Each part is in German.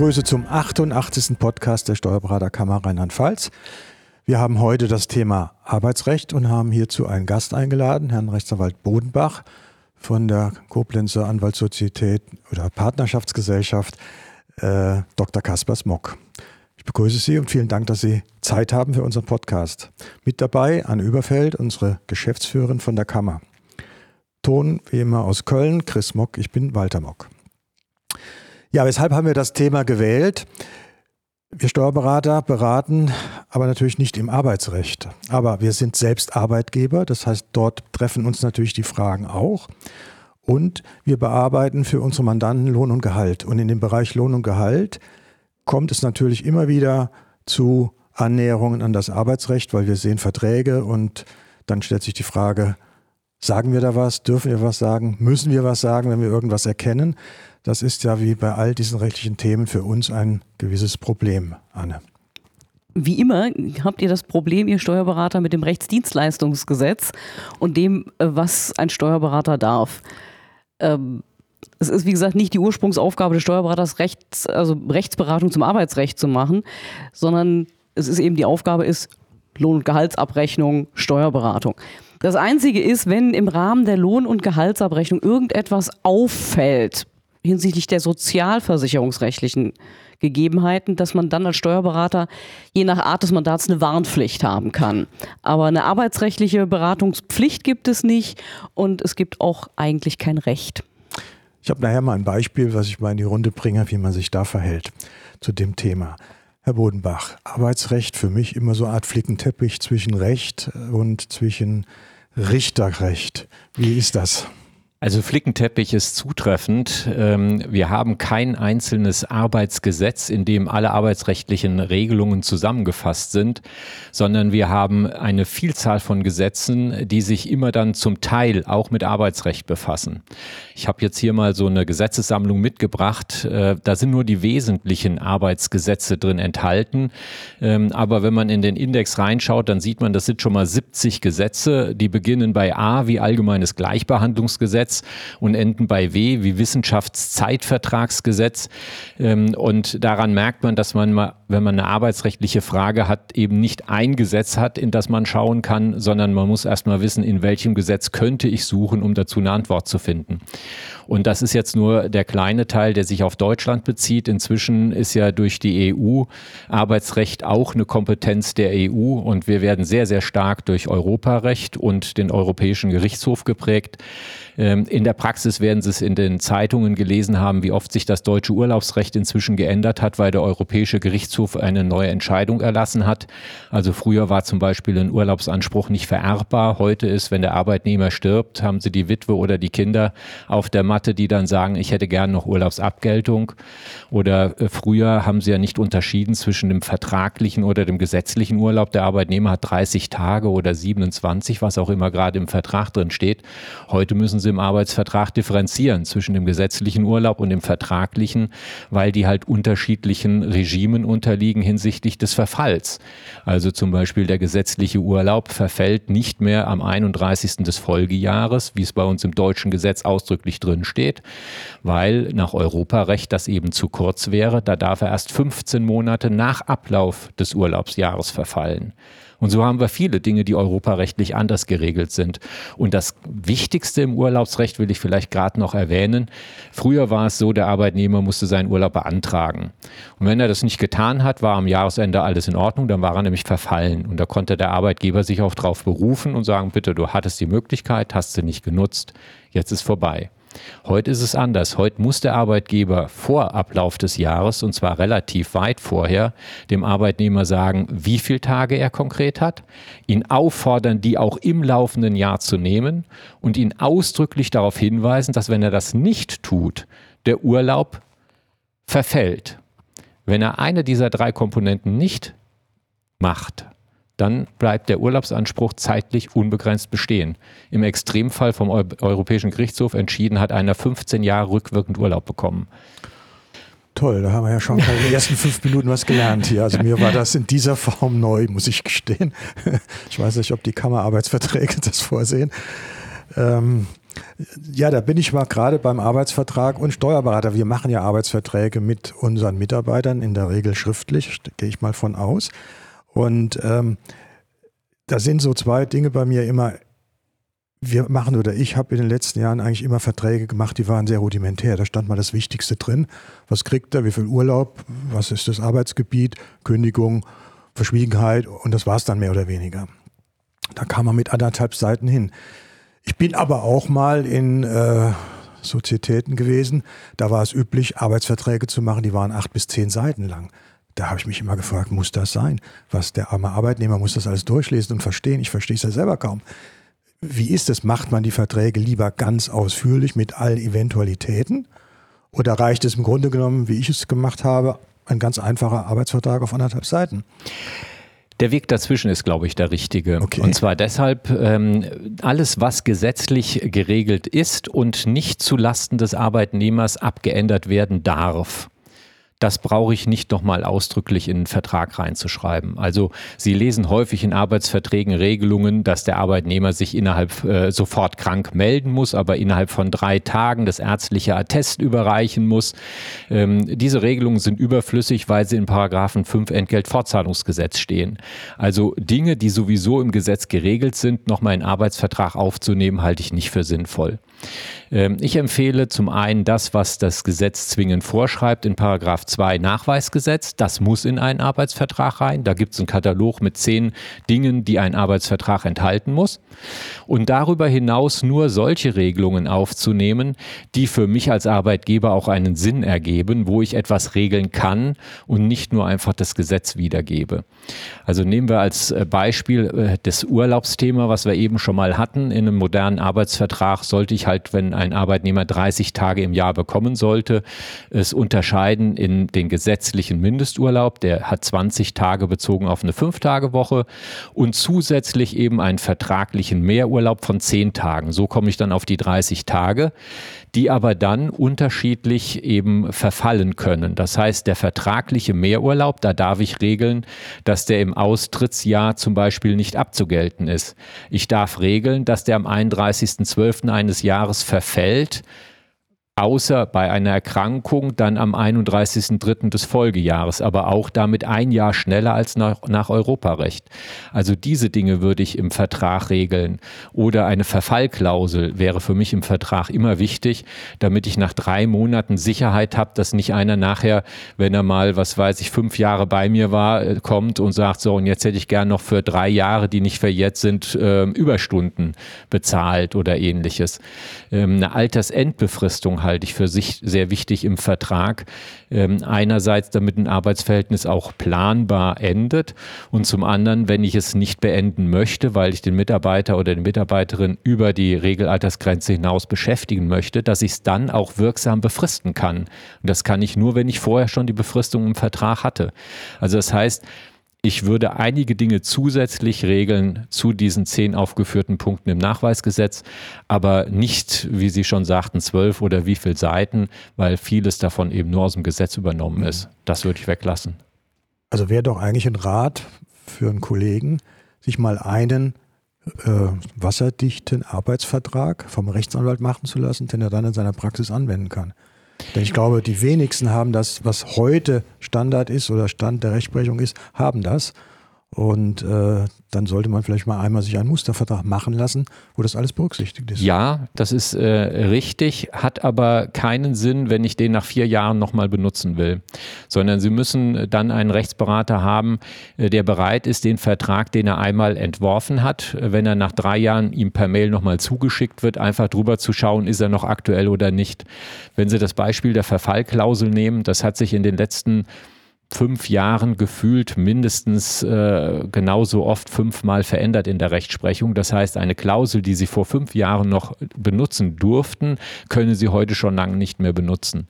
begrüße zum 88. Podcast der Steuerberaterkammer Rheinland-Pfalz. Wir haben heute das Thema Arbeitsrecht und haben hierzu einen Gast eingeladen, Herrn Rechtsanwalt Bodenbach von der Koblenzer Anwaltssozietät oder Partnerschaftsgesellschaft äh, Dr. Kaspar Smock. Ich begrüße Sie und vielen Dank, dass Sie Zeit haben für unseren Podcast. Mit dabei Anne Überfeld, unsere Geschäftsführerin von der Kammer. Ton wie immer aus Köln, Chris Mock, ich bin Walter Mock. Ja, weshalb haben wir das Thema gewählt? Wir Steuerberater beraten aber natürlich nicht im Arbeitsrecht. Aber wir sind selbst Arbeitgeber, das heißt, dort treffen uns natürlich die Fragen auch. Und wir bearbeiten für unsere Mandanten Lohn und Gehalt. Und in dem Bereich Lohn und Gehalt kommt es natürlich immer wieder zu Annäherungen an das Arbeitsrecht, weil wir sehen Verträge und dann stellt sich die Frage, sagen wir da was, dürfen wir was sagen, müssen wir was sagen, wenn wir irgendwas erkennen? Das ist ja wie bei all diesen rechtlichen Themen für uns ein gewisses Problem, Anne. Wie immer habt ihr das Problem, ihr Steuerberater, mit dem Rechtsdienstleistungsgesetz und dem, äh, was ein Steuerberater darf. Ähm, es ist, wie gesagt, nicht die Ursprungsaufgabe des Steuerberaters, Rechts, also Rechtsberatung zum Arbeitsrecht zu machen, sondern es ist eben die Aufgabe ist Lohn- und Gehaltsabrechnung, Steuerberatung. Das Einzige ist, wenn im Rahmen der Lohn- und Gehaltsabrechnung irgendetwas auffällt, hinsichtlich der sozialversicherungsrechtlichen Gegebenheiten, dass man dann als Steuerberater je nach Art des Mandats eine Warnpflicht haben kann. Aber eine arbeitsrechtliche Beratungspflicht gibt es nicht und es gibt auch eigentlich kein Recht. Ich habe nachher mal ein Beispiel, was ich mal in die Runde bringe, wie man sich da verhält zu dem Thema. Herr Bodenbach, Arbeitsrecht für mich immer so eine Art Flickenteppich zwischen Recht und zwischen Richterrecht. Wie ist das? Also Flickenteppich ist zutreffend. Ähm, wir haben kein einzelnes Arbeitsgesetz, in dem alle arbeitsrechtlichen Regelungen zusammengefasst sind, sondern wir haben eine Vielzahl von Gesetzen, die sich immer dann zum Teil auch mit Arbeitsrecht befassen. Ich habe jetzt hier mal so eine Gesetzessammlung mitgebracht. Äh, da sind nur die wesentlichen Arbeitsgesetze drin enthalten. Ähm, aber wenn man in den Index reinschaut, dann sieht man, das sind schon mal 70 Gesetze, die beginnen bei A wie Allgemeines Gleichbehandlungsgesetz Gesetz und enden bei W wie Wissenschaftszeitvertragsgesetz. Ähm, und daran merkt man, dass man mal, wenn man eine arbeitsrechtliche Frage hat, eben nicht ein Gesetz hat, in das man schauen kann, sondern man muss erst wissen, in welchem Gesetz könnte ich suchen, um dazu eine Antwort zu finden. Und das ist jetzt nur der kleine Teil, der sich auf Deutschland bezieht. Inzwischen ist ja durch die EU Arbeitsrecht auch eine Kompetenz der EU und wir werden sehr, sehr stark durch Europarecht und den Europäischen Gerichtshof geprägt. Ähm, in der Praxis werden Sie es in den Zeitungen gelesen haben, wie oft sich das deutsche Urlaubsrecht inzwischen geändert hat, weil der Europäische Gerichtshof eine neue Entscheidung erlassen hat. Also früher war zum Beispiel ein Urlaubsanspruch nicht vererbbar. Heute ist, wenn der Arbeitnehmer stirbt, haben Sie die Witwe oder die Kinder auf der Matte, die dann sagen, ich hätte gern noch Urlaubsabgeltung. Oder äh, früher haben Sie ja nicht unterschieden zwischen dem vertraglichen oder dem gesetzlichen Urlaub. Der Arbeitnehmer hat 30 Tage oder 27, was auch immer gerade im Vertrag drin steht. Heute müssen Sie im Arbeitsvertrag differenzieren zwischen dem gesetzlichen Urlaub und dem vertraglichen, weil die halt unterschiedlichen Regimen unterliegen hinsichtlich des Verfalls. Also zum Beispiel der gesetzliche Urlaub verfällt nicht mehr am 31. des Folgejahres, wie es bei uns im deutschen Gesetz ausdrücklich drin steht, weil nach Europarecht das eben zu kurz wäre. Da darf er erst 15 Monate nach Ablauf des Urlaubsjahres verfallen. Und so haben wir viele Dinge, die europarechtlich anders geregelt sind. Und das Wichtigste im Urlaubsrecht will ich vielleicht gerade noch erwähnen. Früher war es so, der Arbeitnehmer musste seinen Urlaub beantragen. Und wenn er das nicht getan hat, war am Jahresende alles in Ordnung, dann war er nämlich verfallen. Und da konnte der Arbeitgeber sich auch darauf berufen und sagen, bitte, du hattest die Möglichkeit, hast sie nicht genutzt, jetzt ist vorbei. Heute ist es anders. Heute muss der Arbeitgeber vor Ablauf des Jahres, und zwar relativ weit vorher, dem Arbeitnehmer sagen, wie viele Tage er konkret hat, ihn auffordern, die auch im laufenden Jahr zu nehmen und ihn ausdrücklich darauf hinweisen, dass wenn er das nicht tut, der Urlaub verfällt. Wenn er eine dieser drei Komponenten nicht macht, dann bleibt der Urlaubsanspruch zeitlich unbegrenzt bestehen. Im Extremfall vom Europäischen Gerichtshof entschieden hat einer 15 Jahre rückwirkend Urlaub bekommen. Toll, da haben wir ja schon in den ersten fünf Minuten was gelernt hier. Also mir war das in dieser Form neu, muss ich gestehen. Ich weiß nicht, ob die Kammerarbeitsverträge das vorsehen. Ähm, Ja, da bin ich mal gerade beim Arbeitsvertrag und Steuerberater. Wir machen ja Arbeitsverträge mit unseren Mitarbeitern, in der Regel schriftlich, gehe ich mal von aus. Und ähm, da sind so zwei Dinge bei mir immer. Wir machen oder ich habe in den letzten Jahren eigentlich immer Verträge gemacht, die waren sehr rudimentär. Da stand mal das Wichtigste drin. Was kriegt er, wie viel Urlaub, was ist das Arbeitsgebiet, Kündigung, Verschwiegenheit und das war es dann mehr oder weniger. Da kam man mit anderthalb Seiten hin. Ich bin aber auch mal in äh, Sozietäten gewesen, da war es üblich, Arbeitsverträge zu machen, die waren acht bis zehn Seiten lang. Da habe ich mich immer gefragt, muss das sein? Was der arme Arbeitnehmer muss das alles durchlesen und verstehen? Ich verstehe es ja selber kaum. Wie ist es? Macht man die Verträge lieber ganz ausführlich mit allen Eventualitäten? Oder reicht es im Grunde genommen, wie ich es gemacht habe, ein ganz einfacher Arbeitsvertrag auf anderthalb Seiten? Der Weg dazwischen ist, glaube ich, der richtige. Okay. Und zwar deshalb, ähm, alles, was gesetzlich geregelt ist und nicht zulasten des Arbeitnehmers abgeändert werden darf, das brauche ich nicht nochmal ausdrücklich in einen Vertrag reinzuschreiben. Also Sie lesen häufig in Arbeitsverträgen Regelungen, dass der Arbeitnehmer sich innerhalb äh, sofort krank melden muss, aber innerhalb von drei Tagen das ärztliche Attest überreichen muss. Ähm, diese Regelungen sind überflüssig, weil sie in Paragraphen 5 Entgeltfortzahlungsgesetz stehen. Also Dinge, die sowieso im Gesetz geregelt sind, nochmal in Arbeitsvertrag aufzunehmen, halte ich nicht für sinnvoll. Ähm, ich empfehle zum einen das, was das Gesetz zwingend vorschreibt in Paragraph 2 Nachweisgesetz. Das muss in einen Arbeitsvertrag rein. Da gibt es einen Katalog mit zehn Dingen, die ein Arbeitsvertrag enthalten muss. Und darüber hinaus nur solche Regelungen aufzunehmen, die für mich als Arbeitgeber auch einen Sinn ergeben, wo ich etwas regeln kann und nicht nur einfach das Gesetz wiedergebe. Also nehmen wir als äh, Beispiel äh, das Urlaubsthema, was wir eben schon mal hatten. In einem modernen Arbeitsvertrag sollte ich halt, wenn ein Arbeitnehmer 30 Tage im Jahr bekommen sollte, es unterscheiden in den gesetzlichen Mindesturlaub, der hat 20 Tage bezogen auf eine 5-Tage-Woche und zusätzlich eben einen vertraglichen Mehrurlaub von 10 Tagen. So komme ich dann auf die 30 Tage die aber dann unterschiedlich eben verfallen können. Das heißt, der vertragliche Mehrurlaub, da darf ich regeln, dass der im Austrittsjahr zum Beispiel nicht abzugelten ist. Ich darf regeln, dass der am 31.12. eines Jahres verfällt außer bei einer Erkrankung dann am 31.03. des Folgejahres, aber auch damit ein Jahr schneller als nach, nach, Europarecht. Also diese Dinge würde ich im Vertrag regeln. Oder eine Verfallklausel wäre für mich im Vertrag immer wichtig, damit ich nach drei Monaten Sicherheit habe, dass nicht einer nachher, wenn er mal, was weiß ich, fünf Jahre bei mir war, äh, kommt und sagt, so, und jetzt hätte ich gern noch für drei Jahre, die nicht verjährt sind, äh, Überstunden bezahlt oder ähnliches. Ähm, eine Altersendbefristung halte ich für sich sehr wichtig im Vertrag. Ähm, einerseits, damit ein Arbeitsverhältnis auch planbar endet und zum anderen, wenn ich es nicht beenden möchte, weil ich den Mitarbeiter oder die Mitarbeiterin über die Regelaltersgrenze hinaus beschäftigen möchte, dass ich es dann auch wirksam befristen kann. Und das kann ich nur, wenn ich vorher schon die Befristung im Vertrag hatte. Also das heißt, ich würde einige Dinge zusätzlich regeln zu diesen zehn aufgeführten Punkten im Nachweisgesetz, aber nicht, wie Sie schon sagten, zwölf oder wie viele Seiten, weil vieles davon eben nur aus dem Gesetz übernommen ist. Das würde ich weglassen. Also wäre doch eigentlich ein Rat für einen Kollegen, sich mal einen äh, wasserdichten Arbeitsvertrag vom Rechtsanwalt machen zu lassen, den er dann in seiner Praxis anwenden kann. Denn ich glaube, die wenigsten haben das, was heute Standard ist oder Stand der Rechtsprechung ist, haben das. Und äh, dann sollte man vielleicht mal einmal sich einen Mustervertrag machen lassen, wo das alles berücksichtigt ist. Ja, das ist äh, richtig, hat aber keinen Sinn, wenn ich den nach vier Jahren nochmal benutzen will, sondern Sie müssen dann einen Rechtsberater haben, äh, der bereit ist, den Vertrag, den er einmal entworfen hat, wenn er nach drei Jahren ihm per Mail nochmal zugeschickt wird, einfach drüber zu schauen, ist er noch aktuell oder nicht. Wenn Sie das Beispiel der Verfallklausel nehmen, das hat sich in den letzten fünf Jahren gefühlt mindestens äh, genauso oft fünfmal verändert in der Rechtsprechung. Das heißt, eine Klausel, die Sie vor fünf Jahren noch benutzen durften, können Sie heute schon lange nicht mehr benutzen.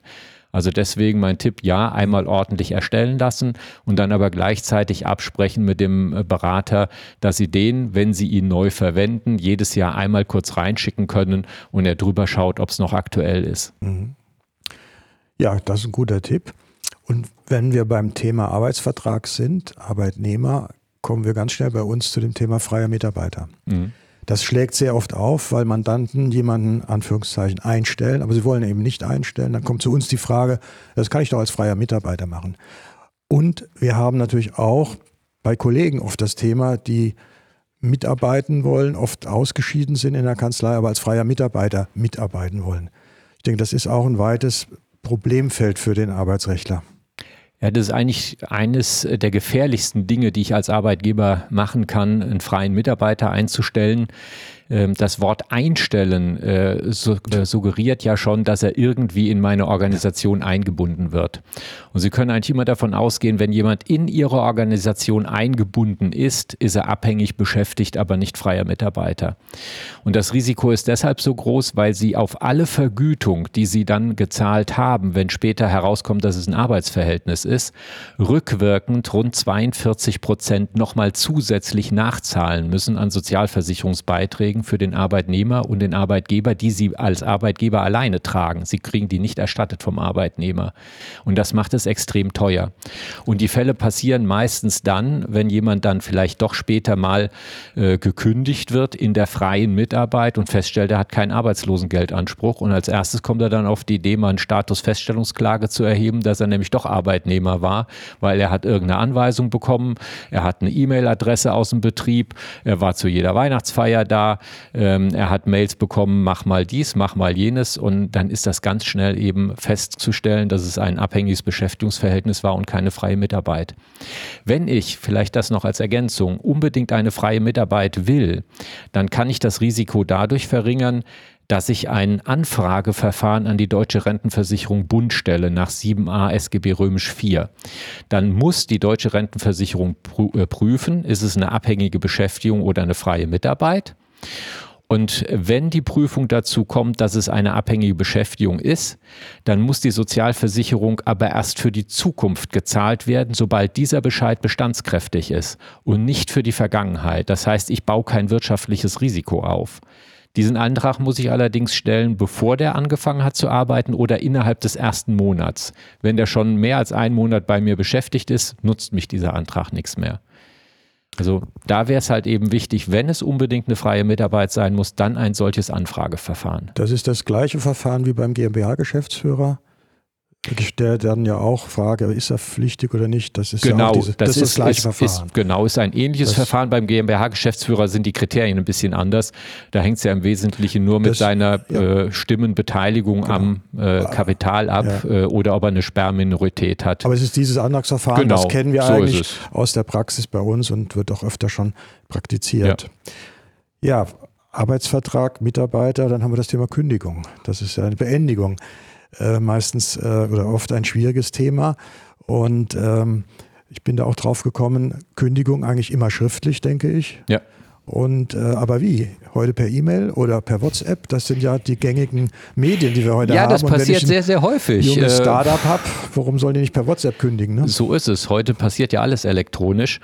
Also deswegen mein Tipp, ja, einmal ordentlich erstellen lassen und dann aber gleichzeitig absprechen mit dem äh, Berater, dass Sie den, wenn Sie ihn neu verwenden, jedes Jahr einmal kurz reinschicken können und er drüber schaut, ob es noch aktuell ist. Mhm. Ja, das ist ein guter Tipp. Und wenn wir beim Thema Arbeitsvertrag sind, Arbeitnehmer, kommen wir ganz schnell bei uns zu dem Thema freier Mitarbeiter. Mhm. Das schlägt sehr oft auf, weil Mandanten jemanden, Anführungszeichen, einstellen, aber sie wollen eben nicht einstellen. Dann kommt zu uns die Frage, das kann ich doch als freier Mitarbeiter machen. Und wir haben natürlich auch bei Kollegen oft das Thema, die mitarbeiten wollen, oft ausgeschieden sind in der Kanzlei, aber als freier Mitarbeiter mitarbeiten wollen. Ich denke, das ist auch ein weites Problemfeld für den Arbeitsrechtler. Ja, das ist eigentlich eines der gefährlichsten Dinge, die ich als Arbeitgeber machen kann, einen freien Mitarbeiter einzustellen. Ähm, das Wort einstellen äh, äh, suggeriert ja schon, dass er irgendwie in meine Organisation eingebunden wird. Und Sie können eigentlich immer davon ausgehen, wenn jemand in Ihre Organisation eingebunden ist, ist er abhängig beschäftigt, aber nicht freier Mitarbeiter. Und das Risiko ist deshalb so groß, weil Sie auf alle Vergütung, die Sie dann gezahlt haben, wenn später herauskommt, dass es ein Arbeitsverhältnis ist, rückwirkend rund 42 Prozent nochmal zusätzlich nachzahlen müssen an Sozialversicherungsbeiträgen Risiken für den Arbeitnehmer und den Arbeitgeber, die sie als Arbeitgeber alleine tragen. Sie kriegen die nicht erstattet vom Arbeitnehmer. Und das macht es extrem teuer. Und die Fälle passieren meistens dann, wenn jemand dann vielleicht doch später mal äh, gekündigt wird in der freien Mitarbeit und feststellt, er hat keinen Arbeitslosengeldanspruch. Und als erstes kommt er dann auf die Idee, mal einen Statusfeststellungsklage zu erheben, dass er nämlich doch Arbeitnehmer war, weil er hat irgendeine Anweisung bekommen, er hat eine E-Mail-Adresse aus dem Betrieb, er war zu jeder Weihnachtsfeier da, ähm, er hat Mails bekommen, mach mal dies, mach mal jenes und dann ist das ganz schnell eben festzustellen, dass es ein abhängiges Beschäftigungsverhältnis war und keine freie Mitarbeit. Wenn ich, vielleicht das noch als Ergänzung, unbedingt eine freie Mitarbeit will, dann kann ich das Risiko dadurch verringern, dass ich ein Anfrageverfahren an die Deutsche Rentenversicherung Bund stelle nach 7a SGB Römisch 4. Dann muss die Deutsche Rentenversicherung äh, prüfen, ist es eine abhängige Beschäftigung oder eine freie Mitarbeit. Und wenn die Prüfung dazu kommt, dass es eine abhängige Beschäftigung ist, dann muss die Sozialversicherung aber erst für die Zukunft gezahlt werden, sobald dieser Bescheid bestandskräftig ist und nicht für die Vergangenheit. Das heißt, ich baue kein wirtschaftliches Risiko auf. Diesen Antrag muss ich allerdings stellen, bevor der angefangen hat zu arbeiten oder innerhalb des ersten Monats. Wenn der schon mehr als einen Monat bei mir beschäftigt ist, nutzt mich dieser Antrag nichts mehr. Also da wäre es halt eben wichtig, wenn es unbedingt eine freie Mitarbeit sein muss, dann ein solches Anfrageverfahren. Das ist das gleiche Verfahren wie beim GmbH-Geschäftsführer der dann ja auch frage, ist er pflichtig oder nicht? Das ist genau, ja diese, das, das, ist das gleiche ist, Verfahren. Ist, genau, ist ein ähnliches das, Verfahren. Beim GmbH-Geschäftsführer sind die Kriterien ein bisschen anders. Da hängt es ja im Wesentlichen nur mit seiner ja. äh, Stimmenbeteiligung genau. am äh, Kapital ab ja. äh, oder ob er eine Sperrminorität hat. Aber es ist dieses Antragsverfahren, genau, das kennen wir so eigentlich aus der Praxis bei uns und wird auch öfter schon praktiziert. Ja. ja, Arbeitsvertrag, Mitarbeiter, dann haben wir das Thema Kündigung. Das ist ja eine Beendigung äh, meistens äh, oder oft ein schwieriges Thema. Und ähm, ich bin da auch drauf gekommen, Kündigung eigentlich immer schriftlich, denke ich. Ja. Und äh, aber wie? Heute per E-Mail oder per WhatsApp? Das sind ja die gängigen Medien, die wir heute ja, haben. Ja, das passiert sehr, sehr häufig. Wenn ich ein äh, Startup habe, warum sollen die nicht per WhatsApp kündigen? Ne? So ist es. Heute passiert ja alles elektronisch.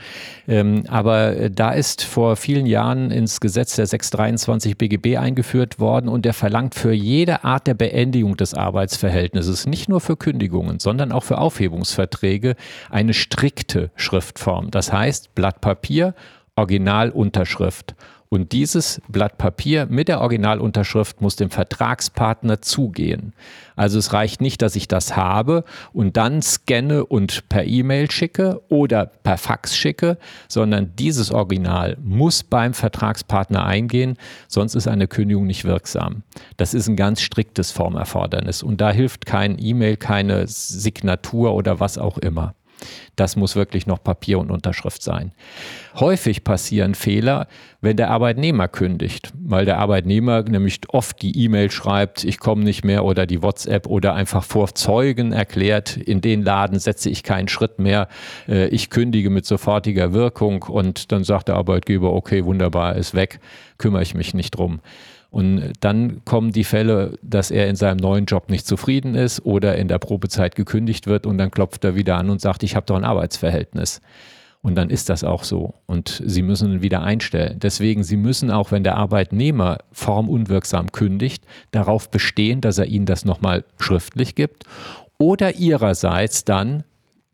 Ähm, aber äh, da ist vor vielen Jahren ins Gesetz der 623 BGB eingeführt worden und der verlangt für jede Art der Beendigung des Arbeitsverhältnisses, nicht nur für Kündigungen, sondern auch für Aufhebungsverträge, eine strikte Schriftform. Das heißt, Blatt Papier Originalunterschrift. Und dieses Blatt Papier mit der Originalunterschrift muss dem Vertragspartner zugehen. Also es reicht nicht, dass ich das habe und dann scanne und per E-Mail schicke oder per Fax schicke, sondern dieses Original muss beim Vertragspartner eingehen, sonst ist eine Kündigung nicht wirksam. Das ist ein ganz striktes Formerfordernis und da hilft kein E-Mail, keine Signatur oder was auch immer. Das muss wirklich noch Papier und Unterschrift sein. Häufig passieren Fehler, wenn der Arbeitnehmer kündigt, weil der Arbeitnehmer nämlich oft die E-Mail schreibt, ich komme nicht mehr oder die WhatsApp oder einfach vor Zeugen erklärt, in den Laden setze ich keinen Schritt mehr, äh, ich kündige mit sofortiger Wirkung und dann sagt der Arbeitgeber, okay, wunderbar, ist weg, kümmere ich mich nicht drum. Und dann kommen die Fälle, dass er in seinem neuen Job nicht zufrieden ist oder in der Probezeit gekündigt wird und dann klopft er wieder an und sagt, ich habe doch ein Arbeitsverhältnis. Und dann ist das auch so. Und Sie müssen ihn wieder einstellen. Deswegen, Sie müssen auch, wenn der Arbeitnehmer formunwirksam kündigt, darauf bestehen, dass er Ihnen das nochmal schriftlich gibt oder Ihrerseits dann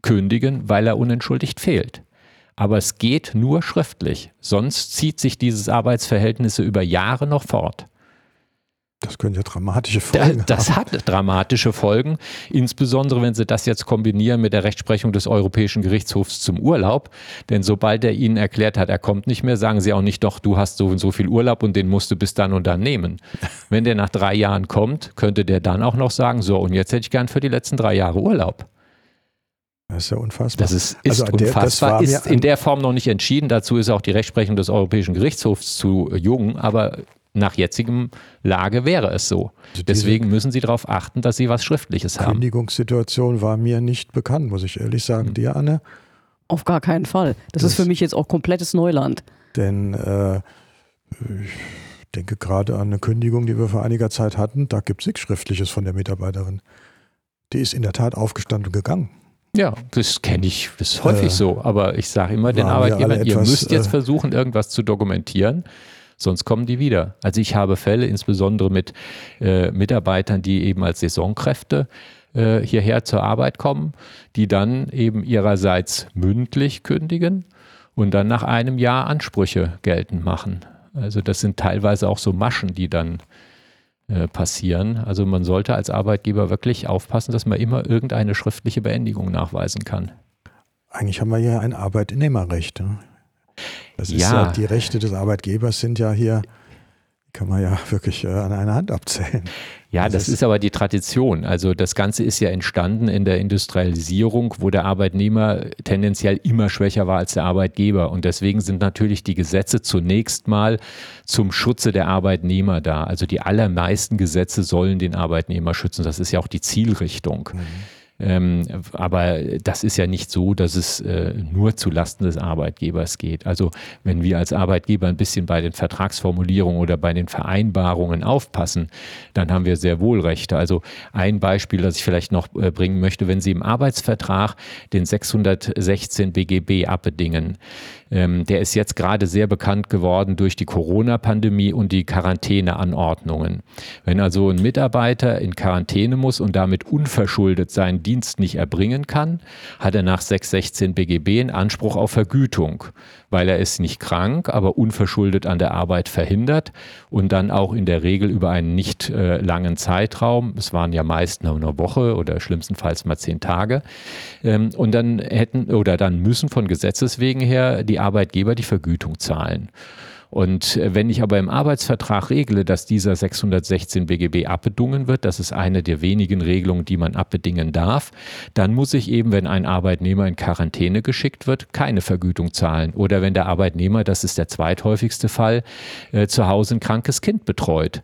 kündigen, weil er unentschuldigt fehlt. Aber es geht nur schriftlich. Sonst zieht sich dieses Arbeitsverhältnis über Jahre noch fort. Das können ja dramatische Folgen Das haben. hat dramatische Folgen, insbesondere wenn Sie das jetzt kombinieren mit der Rechtsprechung des Europäischen Gerichtshofs zum Urlaub. Denn sobald er Ihnen erklärt hat, er kommt nicht mehr, sagen Sie auch nicht, doch, du hast so und so viel Urlaub und den musst du bis dann und dann nehmen. Wenn der nach drei Jahren kommt, könnte der dann auch noch sagen, so und jetzt hätte ich gern für die letzten drei Jahre Urlaub. Das ist ja unfassbar. Das ist, ist also unfassbar, der, ist in der Form noch nicht entschieden. Dazu ist auch die Rechtsprechung des Europäischen Gerichtshofs zu jung, aber nach jetzigem Lage wäre es so. Also Deswegen müssen Sie darauf achten, dass Sie was Schriftliches haben. Kündigungssituation war mir nicht bekannt, muss ich ehrlich sagen. Hm. Dir, Anne? Auf gar keinen Fall. Das, das ist für mich jetzt auch komplettes Neuland. Denn äh, ich denke gerade an eine Kündigung, die wir vor einiger Zeit hatten. Da gibt es nichts Schriftliches von der Mitarbeiterin. Die ist in der Tat aufgestanden und gegangen. Ja, das kenne ich, das ist häufig äh, so. Aber ich sage immer den Arbeitgebern, ihr müsst jetzt äh, versuchen, irgendwas zu dokumentieren sonst kommen die wieder. Also ich habe Fälle, insbesondere mit äh, Mitarbeitern, die eben als Saisonkräfte äh, hierher zur Arbeit kommen, die dann eben ihrerseits mündlich kündigen und dann nach einem Jahr Ansprüche geltend machen. Also das sind teilweise auch so Maschen, die dann äh, passieren. Also man sollte als Arbeitgeber wirklich aufpassen, dass man immer irgendeine schriftliche Beendigung nachweisen kann. Eigentlich haben wir hier ein Arbeitnehmerrecht. Ne? Das ist ja. ja, die Rechte des Arbeitgebers sind ja hier, kann man ja wirklich äh, an einer Hand abzählen. Ja, das, das ist, ist aber die Tradition. Also das Ganze ist ja entstanden in der Industrialisierung, wo der Arbeitnehmer tendenziell immer schwächer war als der Arbeitgeber. Und deswegen sind natürlich die Gesetze zunächst mal zum Schutze der Arbeitnehmer da. Also die allermeisten Gesetze sollen den Arbeitnehmer schützen. Das ist ja auch die Zielrichtung. Mhm. Ähm, aber das ist ja nicht so, dass es äh, nur zu Lasten des Arbeitgebers geht. Also wenn wir als Arbeitgeber ein bisschen bei den Vertragsformulierungen oder bei den Vereinbarungen aufpassen, dann haben wir sehr wohl Rechte. Also ein Beispiel, das ich vielleicht noch äh, bringen möchte, wenn Sie im Arbeitsvertrag den 616 BGB abbedingen, ähm, der ist jetzt gerade sehr bekannt geworden durch die Corona-Pandemie und die Quarantäneanordnungen. Wenn also ein Mitarbeiter in Quarantäne muss und damit unverschuldet Dienst nicht erbringen kann, hat er nach 616 BGB einen Anspruch auf Vergütung, weil er ist nicht krank, aber unverschuldet an der Arbeit verhindert und dann auch in der Regel über einen nicht äh, langen Zeitraum, es waren ja meist nur eine Woche oder schlimmstenfalls mal zehn Tage, ähm, und dann hätten oder dann müssen von Gesetzes wegen her die Arbeitgeber die Vergütung zahlen. Und äh, wenn ich aber im Arbeitsvertrag regle, dass dieser 616 BGB abbedungen wird, das ist eine der wenigen Regelungen, die man abbedingen darf, dann muss ich eben, wenn ein Arbeitnehmer in Quarantäne geschickt wird, keine Vergütung zahlen. Oder wenn der Arbeitnehmer, das ist der zweithäufigste Fall, äh, zu Hause ein krankes Kind betreut.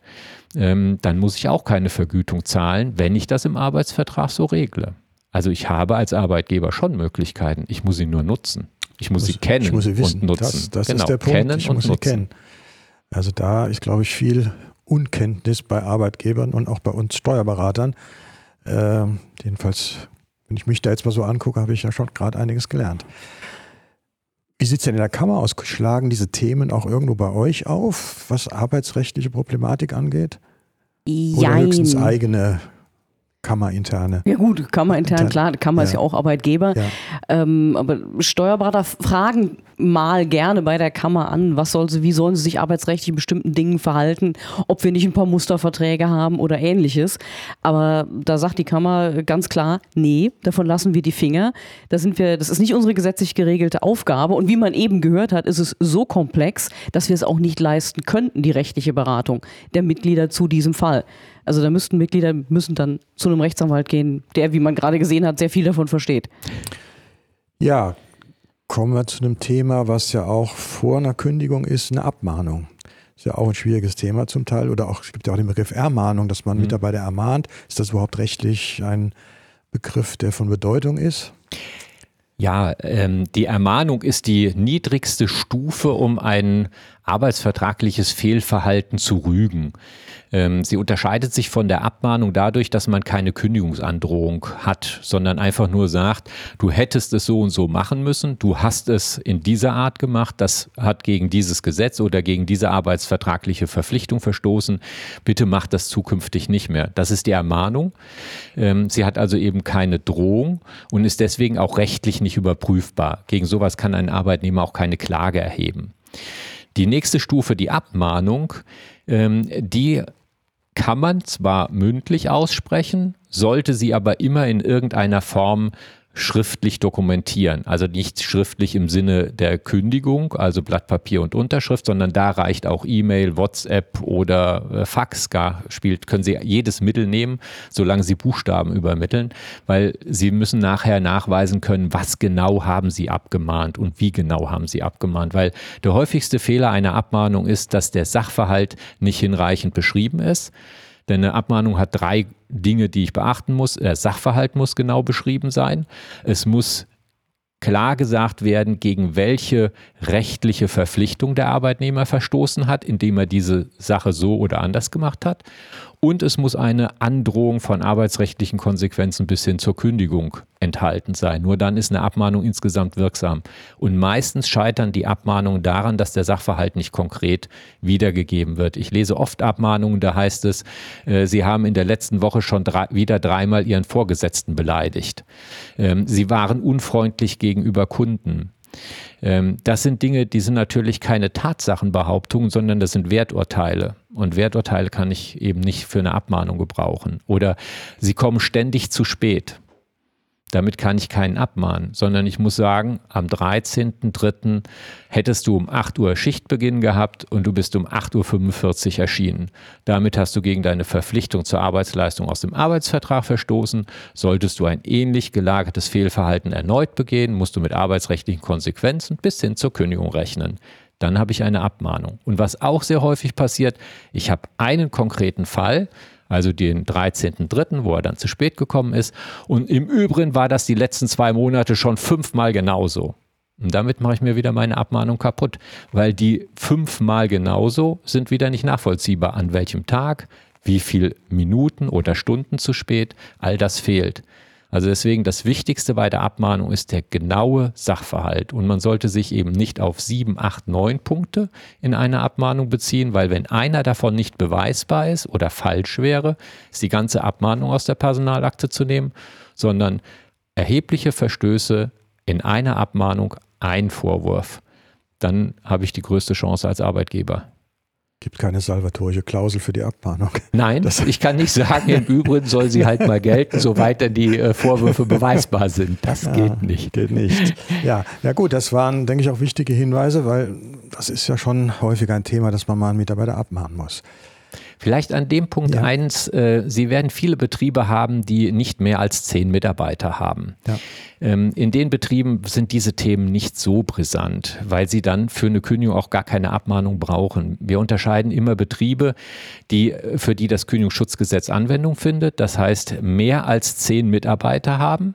Ähm, dann muss ich auch keine Vergütung zahlen, wenn ich das im Arbeitsvertrag so regle. Also ich habe als Arbeitgeber schon Möglichkeiten, ich muss sie nur nutzen. Ich muss, muss sie kennen ich muss sie wissen. und nutzen. Das, das genau. ist der Punkt. Kennen ich muss sie kennen. Also da ist, glaube ich, viel Unkenntnis bei Arbeitgebern und auch bei uns Steuerberatern. Äh, jedenfalls, wenn ich mich da jetzt mal so angucke, habe ich ja schon gerade einiges gelernt. Wie sieht es denn in der Kammer aus? Schlagen diese Themen auch irgendwo bei euch auf, was arbeitsrechtliche Problematik angeht? Jein. Oder höchstens eigene Kammerinterne. Ja gut, Kammerintern, Intern. klar, Kammer ja. ist ja auch Arbeitgeber. Ja. Ähm, aber Steuerberater fragen mal gerne bei der Kammer an, was soll sie, wie sollen sie sich arbeitsrechtlich in bestimmten Dingen verhalten, ob wir nicht ein paar Musterverträge haben oder ähnliches. Aber da sagt die Kammer ganz klar, nee, davon lassen wir die Finger. Da sind wir, das ist nicht unsere gesetzlich geregelte Aufgabe. Und wie man eben gehört hat, ist es so komplex, dass wir es auch nicht leisten könnten, die rechtliche Beratung der Mitglieder zu diesem Fall. Also da müssten Mitglieder müssen dann zu einem Rechtsanwalt gehen, der, wie man gerade gesehen hat, sehr viel davon versteht. Ja, kommen wir zu einem Thema, was ja auch vor einer Kündigung ist, eine Abmahnung. Ist ja auch ein schwieriges Thema zum Teil. Oder auch, es gibt ja auch den Begriff Ermahnung, dass man mhm. Mitarbeiter ermahnt. Ist das überhaupt rechtlich ein Begriff, der von Bedeutung ist? Ja, ähm, die Ermahnung ist die niedrigste Stufe, um einen arbeitsvertragliches Fehlverhalten zu rügen. Ähm, sie unterscheidet sich von der Abmahnung dadurch, dass man keine Kündigungsandrohung hat, sondern einfach nur sagt, du hättest es so und so machen müssen, du hast es in dieser Art gemacht, das hat gegen dieses Gesetz oder gegen diese arbeitsvertragliche Verpflichtung verstoßen, bitte mach das zukünftig nicht mehr. Das ist die Ermahnung. Ähm, sie hat also eben keine Drohung und ist deswegen auch rechtlich nicht überprüfbar. Gegen sowas kann ein Arbeitnehmer auch keine Klage erheben. Die nächste Stufe, die Abmahnung, ähm, die kann man zwar mündlich aussprechen, sollte sie aber immer in irgendeiner Form schriftlich dokumentieren. Also nicht schriftlich im Sinne der Kündigung, also Blatt Papier und Unterschrift, sondern da reicht auch E-Mail, WhatsApp oder äh, Fax gar spielt, können Sie jedes Mittel nehmen, solange Sie Buchstaben übermitteln, weil Sie müssen nachher nachweisen können, was genau haben Sie abgemahnt und wie genau haben Sie abgemahnt, weil der häufigste Fehler einer Abmahnung ist, dass der Sachverhalt nicht hinreichend beschrieben ist. Denn eine Abmahnung hat drei Dinge, die ich beachten muss. Der Sachverhalt muss genau beschrieben sein. Es muss klar gesagt werden, gegen welche rechtliche Verpflichtung der Arbeitnehmer verstoßen hat, indem er diese Sache so oder anders gemacht hat und es muss eine Androhung von arbeitsrechtlichen Konsequenzen bis hin zur Kündigung enthalten sein. Nur dann ist eine Abmahnung insgesamt wirksam. Und meistens scheitern die Abmahnungen daran, dass der Sachverhalt nicht konkret wiedergegeben wird. Ich lese oft Abmahnungen, da heißt es, äh, Sie haben in der letzten Woche schon drei, wieder dreimal Ihren Vorgesetzten beleidigt. Ähm, Sie waren unfreundlich gegenüber Kunden. Ähm, das sind Dinge, die sind natürlich keine Tatsachenbehauptungen, sondern das sind Werturteile. Und Werturteile kann ich eben nicht für eine Abmahnung gebrauchen. Oder sie kommen ständig zu spät. Damit kann ich keinen abmahnen, sondern ich muss sagen, am 13.03. hättest du um 8 Uhr Schichtbeginn gehabt und du bist um 8.45 Uhr erschienen. Damit hast du gegen deine Verpflichtung zur Arbeitsleistung aus dem Arbeitsvertrag verstoßen. Solltest du ein ähnlich gelagertes Fehlverhalten erneut begehen, musst du mit arbeitsrechtlichen Konsequenzen bis hin zur Kündigung rechnen dann habe ich eine Abmahnung. Und was auch sehr häufig passiert, ich habe einen konkreten Fall, also den 13.3., wo er dann zu spät gekommen ist. Und im Übrigen war das die letzten zwei Monate schon fünfmal genauso. Und damit mache ich mir wieder meine Abmahnung kaputt, weil die fünfmal genauso sind wieder nicht nachvollziehbar. An welchem Tag, wie viele Minuten oder Stunden zu spät, all das fehlt. Also deswegen das Wichtigste bei der Abmahnung ist der genaue Sachverhalt. Und man sollte sich eben nicht auf sieben, acht, neun Punkte in einer Abmahnung beziehen, weil wenn einer davon nicht beweisbar ist oder falsch wäre, ist die ganze Abmahnung aus der Personalakte zu nehmen, sondern erhebliche Verstöße in einer Abmahnung, ein Vorwurf. Dann habe ich die größte Chance als Arbeitgeber. Gibt keine salvatorische Klausel für die Abmahnung. Nein, das ich kann nicht sagen, im Übrigen soll sie halt mal gelten, soweit denn die äh, Vorwürfe beweisbar sind. Das ja, geht nicht. Geht nicht. Ja, ja gut, das waren, denke ich, auch wichtige Hinweise, weil das ist ja schon häufig ein Thema, dass man mal einen Mitarbeiter abmahnen muss. Vielleicht an dem Punkt ja. eins, äh, Sie werden viele Betriebe haben, die nicht mehr als zehn Mitarbeiter haben. Ja. Ähm, in den Betrieben sind diese Themen nicht so brisant, weil sie dann für eine Kündigung auch gar keine Abmahnung brauchen. Wir unterscheiden immer Betriebe, die, für die das Kündigungsschutzgesetz Anwendung findet, das heißt mehr als zehn Mitarbeiter haben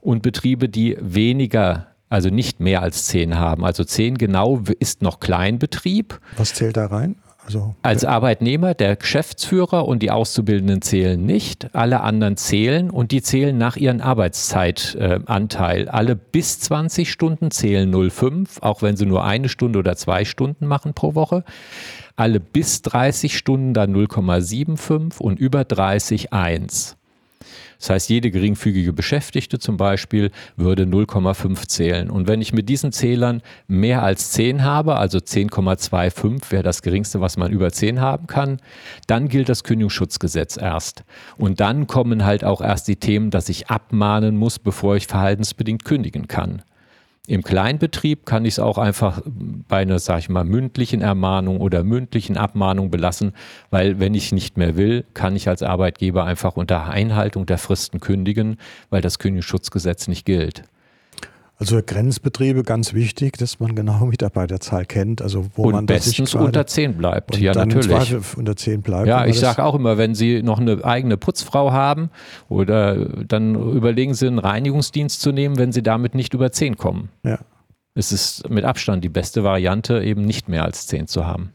und Betriebe, die weniger also nicht mehr als zehn haben. Also zehn genau ist noch Kleinbetrieb. Was zählt da rein? Also, Als Arbeitnehmer, der Geschäftsführer und die Auszubildenden zählen nicht, alle anderen zählen und die zählen nach ihrem Arbeitszeitanteil. Äh, alle bis 20 Stunden zählen 0,5, auch wenn sie nur eine Stunde oder zwei Stunden machen pro Woche. Alle bis 30 Stunden dann 0,75 und über 30 1. Das heißt, jede geringfügige Beschäftigte zum Beispiel würde 0,5 zählen. Und wenn ich mit diesen Zählern mehr als 10 habe, also 10,25 wäre das geringste, was man über 10 haben kann, dann gilt das Kündigungsschutzgesetz erst. Und dann kommen halt auch erst die Themen, dass ich abmahnen muss, bevor ich verhaltensbedingt kündigen kann. Im Kleinbetrieb kann ich es auch einfach bei einer, sag ich mal, mündlichen Ermahnung oder mündlichen Abmahnung belassen, weil wenn ich nicht mehr will, kann ich als Arbeitgeber einfach unter Einhaltung der Fristen kündigen, weil das Kündigungsschutzgesetz nicht gilt. Also Grenzbetriebe ganz wichtig, dass man genau Mitarbeiterzahl kennt, also wo und man bestens unter 10 bleibt. ja, natürlich. unter 10 bleibt. Ja, ich sage auch immer, wenn Sie noch eine eigene Putzfrau haben oder dann überlegen Sie einen Reinigungsdienst zu nehmen, wenn Sie damit nicht über 10 kommen. Ja. Es ist mit Abstand die beste Variante, eben nicht mehr als 10 zu haben.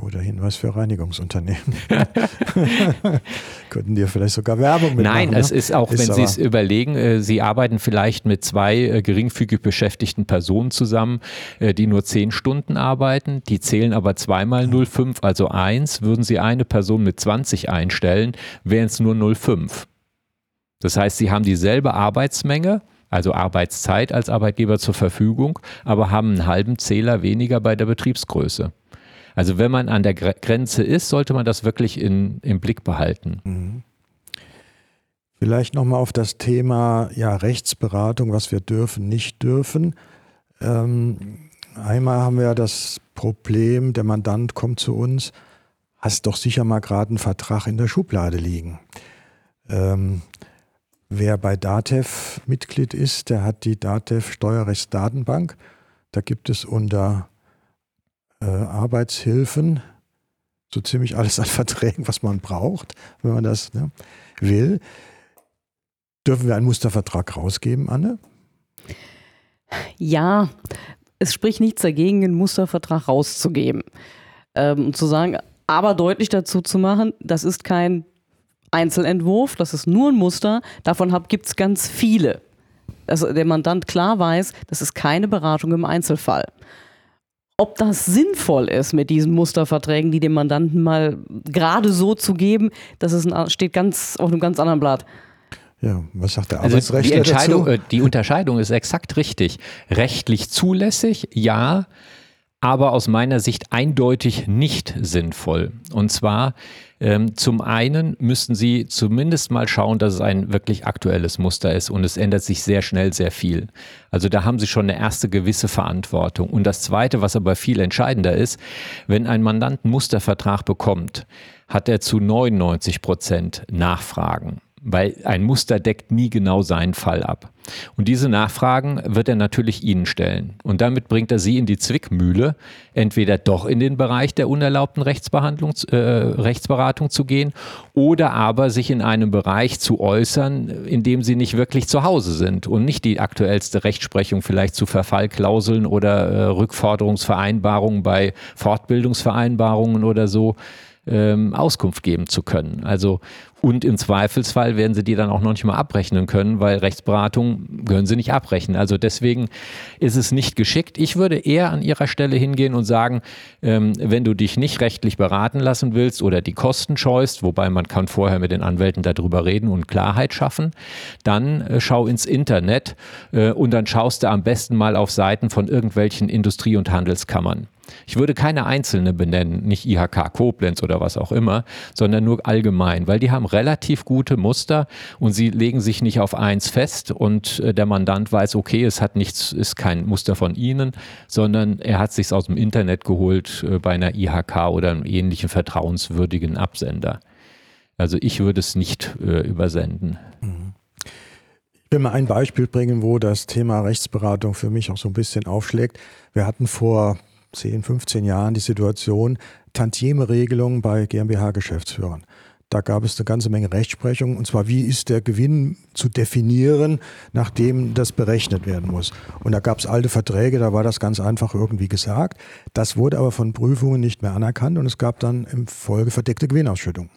Guter Hinweis für Reinigungsunternehmen. Könnten dir vielleicht sogar Werbung mitmachen. Nein, es ne? ist auch, ist wenn Sie es überlegen, äh, Sie arbeiten vielleicht mit zwei äh, geringfügig beschäftigten Personen zusammen, äh, die nur zehn Stunden arbeiten, die zählen aber zweimal 0,5, also 1. Würden Sie eine Person mit 20 einstellen, wären es nur 0,5. Das heißt, Sie haben dieselbe Arbeitsmenge, also Arbeitszeit als Arbeitgeber zur Verfügung, aber haben einen halben Zähler weniger bei der Betriebsgröße. Also wenn man an der Grenze ist, sollte man das wirklich in, im Blick behalten. Mhm. Vielleicht nochmal auf das Thema ja, Rechtsberatung, was wir dürfen, nicht dürfen. Ähm, einmal haben wir ja das Problem, der Mandant kommt zu uns, hast doch sicher mal gerade einen Vertrag in der Schublade liegen. Ähm, wer bei DATEV Mitglied ist, der hat die DATEV Steuerrechtsdatenbank. Da gibt es unter äh, Arbeitshilfen, so ziemlich alles an Verträgen, was man braucht, wenn man das ne, will. Dürfen wir einen Mustervertrag rausgeben, Anne? Ja, es spricht nichts dagegen, einen Mustervertrag rauszugeben. Ähm, zu sagen, aber deutlich dazu zu machen, das ist kein Einzelentwurf, das ist nur ein Muster, davon gibt es ganz viele. Also der Mandant klar weiß, das ist keine Beratung im Einzelfall. Ob das sinnvoll ist, mit diesen Musterverträgen, die dem Mandanten mal gerade so zu geben, das ist ein, steht ganz auf einem ganz anderen Blatt. Ja, was sagt der Arbeitsrechtler also die Entscheidung, dazu? Äh, die Unterscheidung ist exakt richtig. Rechtlich zulässig, ja, aber aus meiner Sicht eindeutig nicht sinnvoll. Und zwar ähm, zum einen müssten Sie zumindest mal schauen, dass es ein wirklich aktuelles Muster ist und es ändert sich sehr schnell sehr viel. Also da haben Sie schon eine erste gewisse Verantwortung. Und das Zweite, was aber viel entscheidender ist, wenn ein Mandant einen Mustervertrag bekommt, hat er zu 99 Prozent Nachfragen weil ein Muster deckt nie genau seinen Fall ab. Und diese Nachfragen wird er natürlich Ihnen stellen. Und damit bringt er Sie in die Zwickmühle, entweder doch in den Bereich der unerlaubten Rechtsbehandlung, äh, Rechtsberatung zu gehen oder aber sich in einem Bereich zu äußern, in dem Sie nicht wirklich zu Hause sind und nicht die aktuellste Rechtsprechung vielleicht zu Verfallklauseln oder äh, Rückforderungsvereinbarungen bei Fortbildungsvereinbarungen oder so ähm, Auskunft geben zu können. Also und im Zweifelsfall werden sie die dann auch noch nicht mal abrechnen können, weil Rechtsberatung können sie nicht abrechnen. Also deswegen ist es nicht geschickt. Ich würde eher an ihrer Stelle hingehen und sagen, ähm, wenn du dich nicht rechtlich beraten lassen willst oder die Kosten scheust, wobei man kann vorher mit den Anwälten darüber reden und Klarheit schaffen, dann äh, schau ins Internet äh, und dann schaust du am besten mal auf Seiten von irgendwelchen Industrie- und Handelskammern. Ich würde keine einzelne benennen, nicht IHK Koblenz oder was auch immer, sondern nur allgemein, weil die haben relativ gute Muster und sie legen sich nicht auf eins fest und äh, der Mandant weiß, okay, es hat nichts, ist kein Muster von Ihnen, sondern er hat sich aus dem Internet geholt äh, bei einer IHK oder einem ähnlichen vertrauenswürdigen Absender. Also ich würde es nicht äh, übersenden. Ich will mal ein Beispiel bringen, wo das Thema Rechtsberatung für mich auch so ein bisschen aufschlägt. Wir hatten vor 10, 15 Jahren die Situation Tantieme-Regelung bei GmbH-Geschäftsführern. Da gab es eine ganze Menge Rechtsprechung, und zwar, wie ist der Gewinn zu definieren, nachdem das berechnet werden muss. Und da gab es alte Verträge, da war das ganz einfach irgendwie gesagt. Das wurde aber von Prüfungen nicht mehr anerkannt und es gab dann im Folge verdeckte Gewinnausschüttung.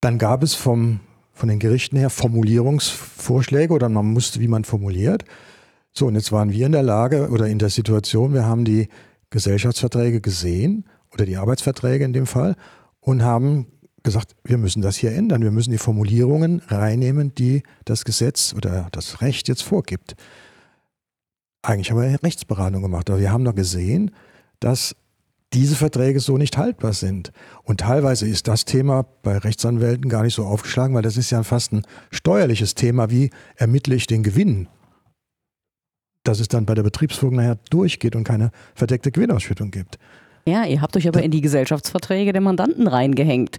Dann gab es vom, von den Gerichten her Formulierungsvorschläge oder man musste, wie man formuliert. So, und jetzt waren wir in der Lage oder in der Situation, wir haben die Gesellschaftsverträge gesehen oder die Arbeitsverträge in dem Fall und haben gesagt, wir müssen das hier ändern. Wir müssen die Formulierungen reinnehmen, die das Gesetz oder das Recht jetzt vorgibt. Eigentlich haben wir Rechtsberatung gemacht, aber wir haben doch gesehen, dass diese Verträge so nicht haltbar sind. Und teilweise ist das Thema bei Rechtsanwälten gar nicht so aufgeschlagen, weil das ist ja fast ein steuerliches Thema. Wie ermittle ich den Gewinn? Dass es dann bei der Betriebsführung nachher durchgeht und keine verdeckte Gewinnausschüttung gibt. Ja, ihr habt euch aber in die Gesellschaftsverträge der Mandanten reingehängt.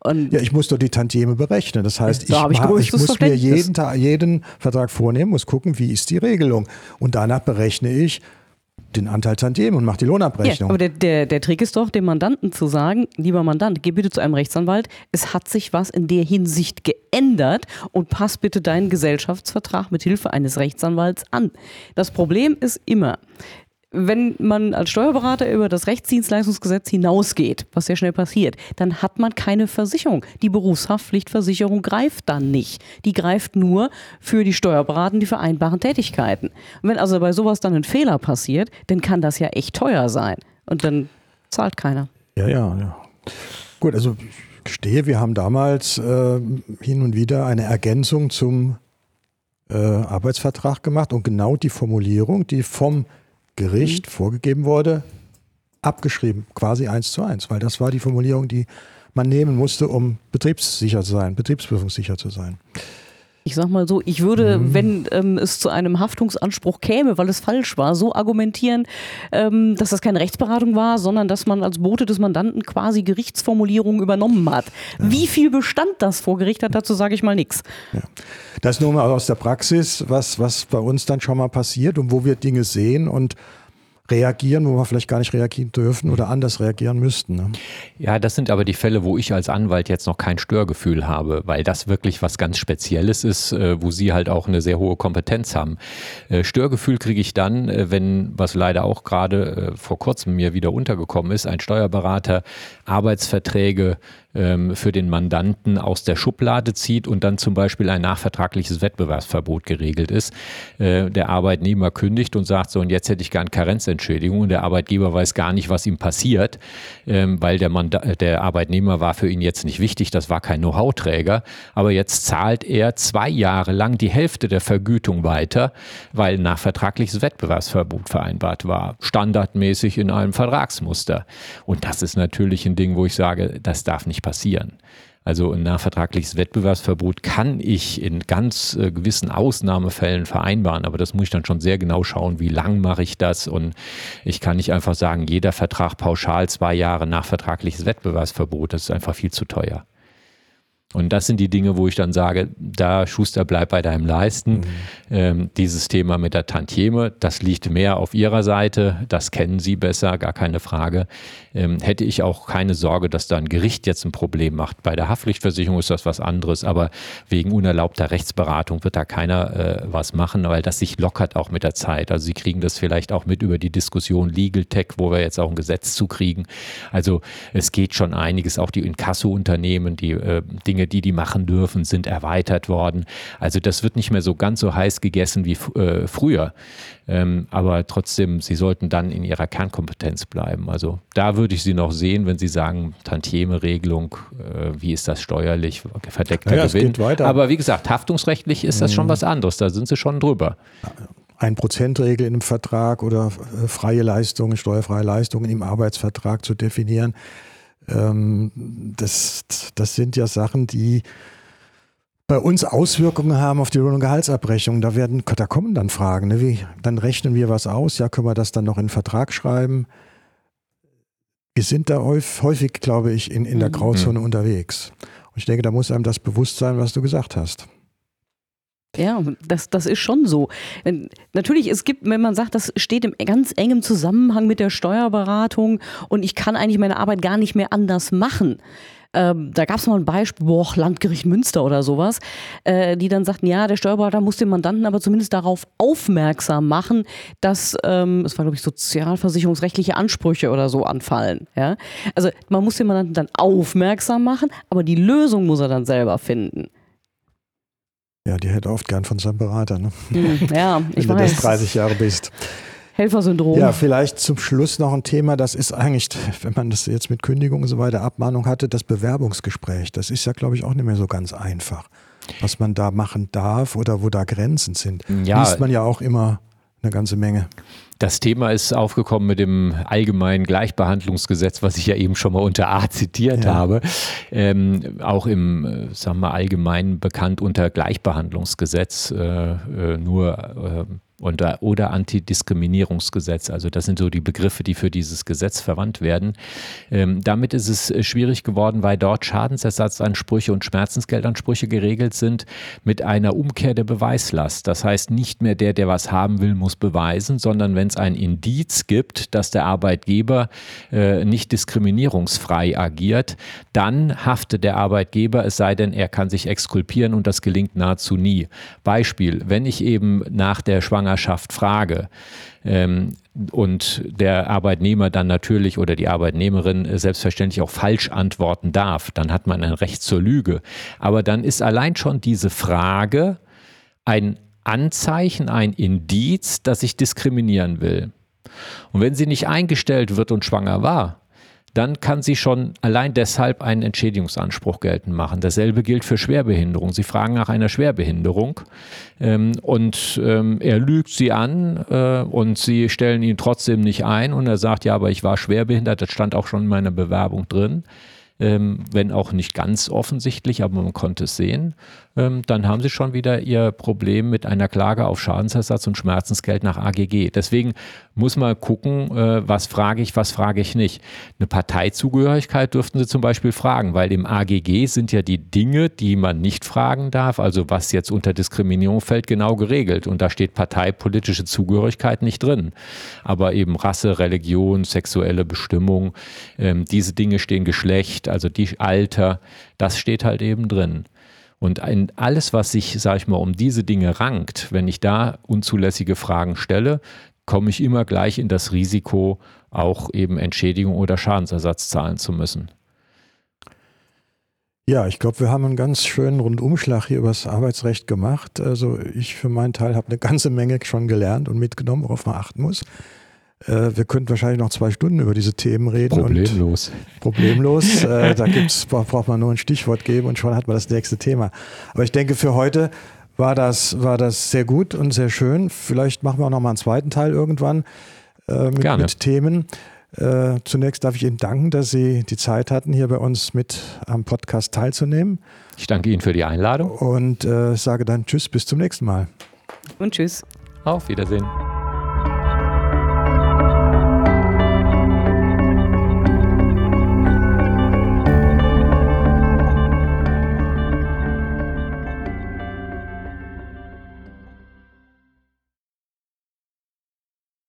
Und ja, ich muss doch die Tantieme berechnen. Das heißt, ich, ich, ich muss mir jeden, jeden Vertrag vornehmen, muss gucken, wie ist die Regelung. Und danach berechne ich, den Anteil Tantiem und macht die Lohnabrechnung. Ja, aber der, der, der Trick ist doch, dem Mandanten zu sagen, lieber Mandant, geh bitte zu einem Rechtsanwalt, es hat sich was in der Hinsicht geändert und pass bitte deinen Gesellschaftsvertrag mit Hilfe eines Rechtsanwalts an. Das Problem ist immer, wenn man als Steuerberater über das Rechtsdienstleistungsgesetz hinausgeht, was sehr schnell passiert, dann hat man keine Versicherung. Die Berufshaftpflichtversicherung greift dann nicht. Die greift nur für die Steuerberater die vereinbaren Tätigkeiten. Und wenn also bei sowas dann ein Fehler passiert, dann kann das ja echt teuer sein. Und dann zahlt keiner. Ja, ja, ja. Gut, also ich gestehe, wir haben damals äh, hin und wieder eine Ergänzung zum äh, Arbeitsvertrag gemacht und genau die Formulierung, die vom Gericht mhm. vorgegeben wurde, abgeschrieben, quasi eins zu eins, weil das war die Formulierung, die man nehmen musste, um betriebssicher zu sein, betriebsprüfungssicher zu sein. Ich sag mal so, ich würde, mhm. wenn ähm, es zu einem Haftungsanspruch käme, weil es falsch war, so argumentieren, ähm, dass das keine Rechtsberatung war, sondern dass man als Bote des Mandanten quasi Gerichtsformulierungen übernommen hat. Ja. Wie viel Bestand das vor Gericht hat, dazu sage ich mal nichts. Ja. Das nur mal aus der Praxis, was, was bei uns dann schon mal passiert und wo wir Dinge sehen und reagieren, wo wir vielleicht gar nicht reagieren dürfen oder anders reagieren müssten. Ne? Ja, das sind aber die Fälle, wo ich als Anwalt jetzt noch kein Störgefühl habe, weil das wirklich was ganz Spezielles ist, äh, wo Sie halt auch eine sehr hohe Kompetenz haben. Äh, Störgefühl kriege ich dann, äh, wenn, was leider auch gerade vor kurzem mir wieder untergekommen ist, ein Steuerberater Arbeitsverträge ähm, für den Mandanten aus der Schublade zieht und dann zum Beispiel ein nachvertragliches Wettbewerbsverbot geregelt ist. Äh, der Arbeitnehmer kündigt und sagt so, und jetzt hätte ich gern Karenzentschädigung und der Arbeitgeber weiß gar nicht, was ihm passiert, ähm, weil der, Manda der Arbeitnehmer war für ihn jetzt nicht wichtig, das war kein Know-how-Träger, aber jetzt zahlt er zwei Jahre lang die Hälfte der Vergütung weiter, weil nachvertragliches Wettbewerbsverbot vereinbart war, standardmäßig in einem Vertragsmuster. Und das ist natürlich ein Ding, wo ich sage, das darf nicht passieren. Also ein nachvertragliches Wettbewerbsverbot kann ich in ganz äh, gewissen Ausnahmefällen vereinbaren, aber das muss ich dann schon sehr genau schauen, wie lang mache ich das und ich kann nicht einfach sagen, jeder Vertrag pauschal zwei Jahre nachvertragliches Wettbewerbsverbot, das ist einfach viel zu teuer. Und das sind die Dinge, wo ich dann sage, da Schuster, bleib bei deinem Leisten. Mhm. Ähm, dieses Thema mit der Tantieme, das liegt mehr auf Ihrer Seite, das kennen Sie besser, gar keine Frage. Ähm, hätte ich auch keine Sorge, dass da ein Gericht jetzt ein Problem macht. Bei der Haftpflichtversicherung ist das was anderes, aber wegen unerlaubter Rechtsberatung wird da keiner äh, was machen, weil das sich lockert auch mit der Zeit. Also Sie kriegen das vielleicht auch mit über die Diskussion Legal Tech, wo wir jetzt auch ein Gesetz zukriegen. Also es geht schon einiges, auch die Inkasso-Unternehmen, die äh, Dinge Dinge, die die machen dürfen, sind erweitert worden. Also das wird nicht mehr so ganz so heiß gegessen wie äh, früher. Ähm, aber trotzdem, sie sollten dann in ihrer Kernkompetenz bleiben. Also da würde ich sie noch sehen, wenn sie sagen, Tantieme-Regelung, äh, wie ist das steuerlich, verdeckter naja, Gewinn. Aber wie gesagt, haftungsrechtlich ist das schon mhm. was anderes, da sind sie schon drüber. Ein Prozentregel in einem Vertrag oder äh, freie Leistungen, steuerfreie Leistungen im Arbeitsvertrag zu definieren ähm, das, das sind ja Sachen, die bei uns Auswirkungen haben auf die Lohn- und Gehaltsabrechnung. Da, werden, da kommen dann Fragen. Ne? Wie, dann rechnen wir was aus. Ja, können wir das dann noch in den Vertrag schreiben? Wir sind da häufig, glaube ich, in, in der mhm. Grauzone mhm. unterwegs. Und ich denke, da muss einem das bewusst sein, was du gesagt hast. Ja, das, das ist schon so. Natürlich, es gibt, wenn man sagt, das steht im ganz engem Zusammenhang mit der Steuerberatung und ich kann eigentlich meine Arbeit gar nicht mehr anders machen. Ähm, da gab es mal ein Beispiel, boah, Landgericht Münster oder sowas, äh, die dann sagten, ja, der Steuerberater muss den Mandanten aber zumindest darauf aufmerksam machen, dass, ähm, es war glaube ich sozialversicherungsrechtliche Ansprüche oder so anfallen. Ja? Also man muss den Mandanten dann aufmerksam machen, aber die Lösung muss er dann selber finden. Ja, die hätte oft gern von seinem Berater. Ne? Hm, ja, ich Wenn weiß. du das 30 Jahre bist. Helfersyndrom. Ja, vielleicht zum Schluss noch ein Thema, das ist eigentlich, wenn man das jetzt mit Kündigung und so weiter, Abmahnung hatte, das Bewerbungsgespräch. Das ist ja, glaube ich, auch nicht mehr so ganz einfach, was man da machen darf oder wo da Grenzen sind. Ja. Liest man ja auch immer eine ganze Menge. Das Thema ist aufgekommen mit dem allgemeinen Gleichbehandlungsgesetz, was ich ja eben schon mal unter A zitiert ja. habe. Ähm, auch im, äh, sagen wir allgemein bekannt unter Gleichbehandlungsgesetz. Äh, äh, nur äh, und, oder Antidiskriminierungsgesetz. Also das sind so die Begriffe, die für dieses Gesetz verwandt werden. Ähm, damit ist es äh, schwierig geworden, weil dort Schadensersatzansprüche und Schmerzensgeldansprüche geregelt sind mit einer Umkehr der Beweislast. Das heißt, nicht mehr der, der was haben will, muss beweisen, sondern wenn es ein Indiz gibt, dass der Arbeitgeber äh, nicht diskriminierungsfrei agiert, dann haftet der Arbeitgeber, es sei denn, er kann sich exkulpieren und das gelingt nahezu nie. Beispiel, wenn ich eben nach der Schwangerschaft Schwangerschaft frage ähm, und der Arbeitnehmer dann natürlich oder die Arbeitnehmerin äh, selbstverständlich auch falsch antworten darf, dann hat man ein Recht zur Lüge. Aber dann ist allein schon diese Frage ein Anzeichen, ein Indiz, dass ich diskriminieren will. Und wenn sie nicht eingestellt wird und schwanger war, dann kann sie schon allein deshalb einen Entschädigungsanspruch geltend machen. Dasselbe gilt für Schwerbehinderung. Sie fragen nach einer Schwerbehinderung ähm, und ähm, er lügt sie an äh, und sie stellen ihn trotzdem nicht ein und er sagt, ja, aber ich war schwerbehindert, das stand auch schon in meiner Bewerbung drin. Ähm, wenn auch nicht ganz offensichtlich, aber man konnte es sehen. Ähm, dann haben sie schon wieder ihr Problem mit einer Klage auf Schadensersatz und Schmerzensgeld nach AGG. Deswegen muss man gucken, äh, was frage ich, was frage ich nicht. Eine Parteizugehörigkeit dürften sie zum Beispiel fragen, weil im AGG sind ja die Dinge, die man nicht fragen darf, also was jetzt unter Diskriminierung fällt, genau geregelt. Und da steht parteipolitische Zugehörigkeit nicht drin. Aber eben Rasse, Religion, sexuelle Bestimmung, ähm, diese Dinge stehen Geschlecht, also die Alter, das steht halt eben drin. Und ein, alles, was sich, sage ich mal, um diese Dinge rankt, wenn ich da unzulässige Fragen stelle, komme ich immer gleich in das Risiko, auch eben Entschädigung oder Schadensersatz zahlen zu müssen. Ja, ich glaube, wir haben einen ganz schönen Rundumschlag hier über das Arbeitsrecht gemacht. Also ich für meinen Teil habe eine ganze Menge schon gelernt und mitgenommen, worauf man achten muss. Äh, wir könnten wahrscheinlich noch zwei Stunden über diese Themen reden. Problemlos. problemlos. äh, da gibt's, braucht man nur ein Stichwort geben und schon hat man das nächste Thema. Aber ich denke, für heute war das, war das sehr gut und sehr schön. Vielleicht machen wir auch noch mal einen zweiten Teil irgendwann äh, mit, mit, Themen. Äh, zunächst darf ich Ihnen danken, dass Sie die Zeit hatten, hier bei uns mit am Podcast teilzunehmen. Ich danke Ihnen für die Einladung. Und äh, sage dann Tschüss, bis zum nächsten Mal. Und Tschüss. Auf Wiedersehen.